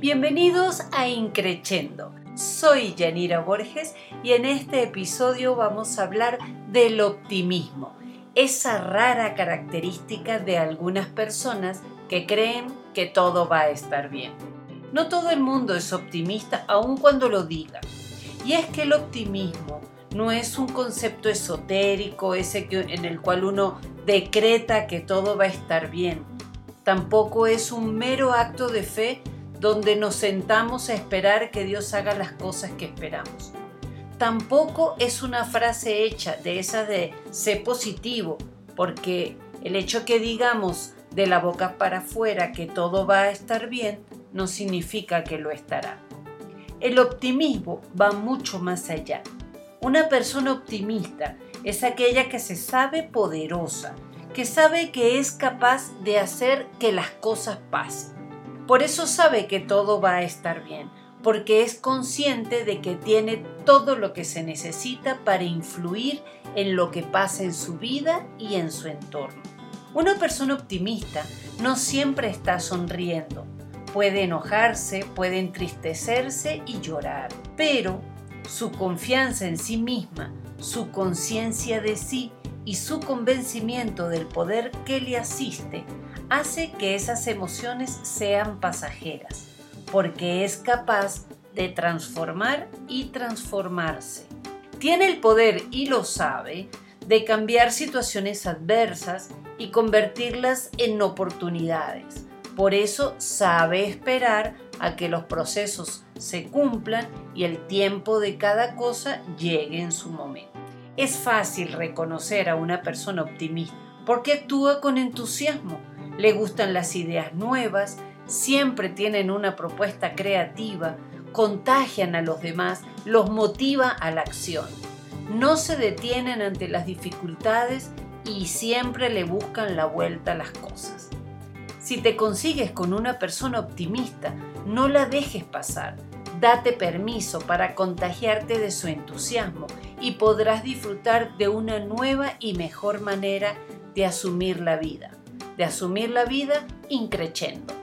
Bienvenidos a Increchendo. Soy Yanira Borges y en este episodio vamos a hablar del optimismo, esa rara característica de algunas personas que creen que todo va a estar bien. No todo el mundo es optimista aun cuando lo diga. Y es que el optimismo no es un concepto esotérico, ese en el cual uno decreta que todo va a estar bien. Tampoco es un mero acto de fe donde nos sentamos a esperar que Dios haga las cosas que esperamos. Tampoco es una frase hecha de esa de sé positivo, porque el hecho que digamos de la boca para afuera que todo va a estar bien no significa que lo estará. El optimismo va mucho más allá. Una persona optimista es aquella que se sabe poderosa, que sabe que es capaz de hacer que las cosas pasen por eso sabe que todo va a estar bien, porque es consciente de que tiene todo lo que se necesita para influir en lo que pasa en su vida y en su entorno. Una persona optimista no siempre está sonriendo. Puede enojarse, puede entristecerse y llorar, pero su confianza en sí misma, su conciencia de sí y su convencimiento del poder que le asiste hace que esas emociones sean pasajeras, porque es capaz de transformar y transformarse. Tiene el poder, y lo sabe, de cambiar situaciones adversas y convertirlas en oportunidades. Por eso sabe esperar a que los procesos se cumplan y el tiempo de cada cosa llegue en su momento. Es fácil reconocer a una persona optimista porque actúa con entusiasmo le gustan las ideas nuevas, siempre tienen una propuesta creativa, contagian a los demás, los motiva a la acción. No se detienen ante las dificultades y siempre le buscan la vuelta a las cosas. Si te consigues con una persona optimista, no la dejes pasar. Date permiso para contagiarte de su entusiasmo y podrás disfrutar de una nueva y mejor manera de asumir la vida de asumir la vida increchendo.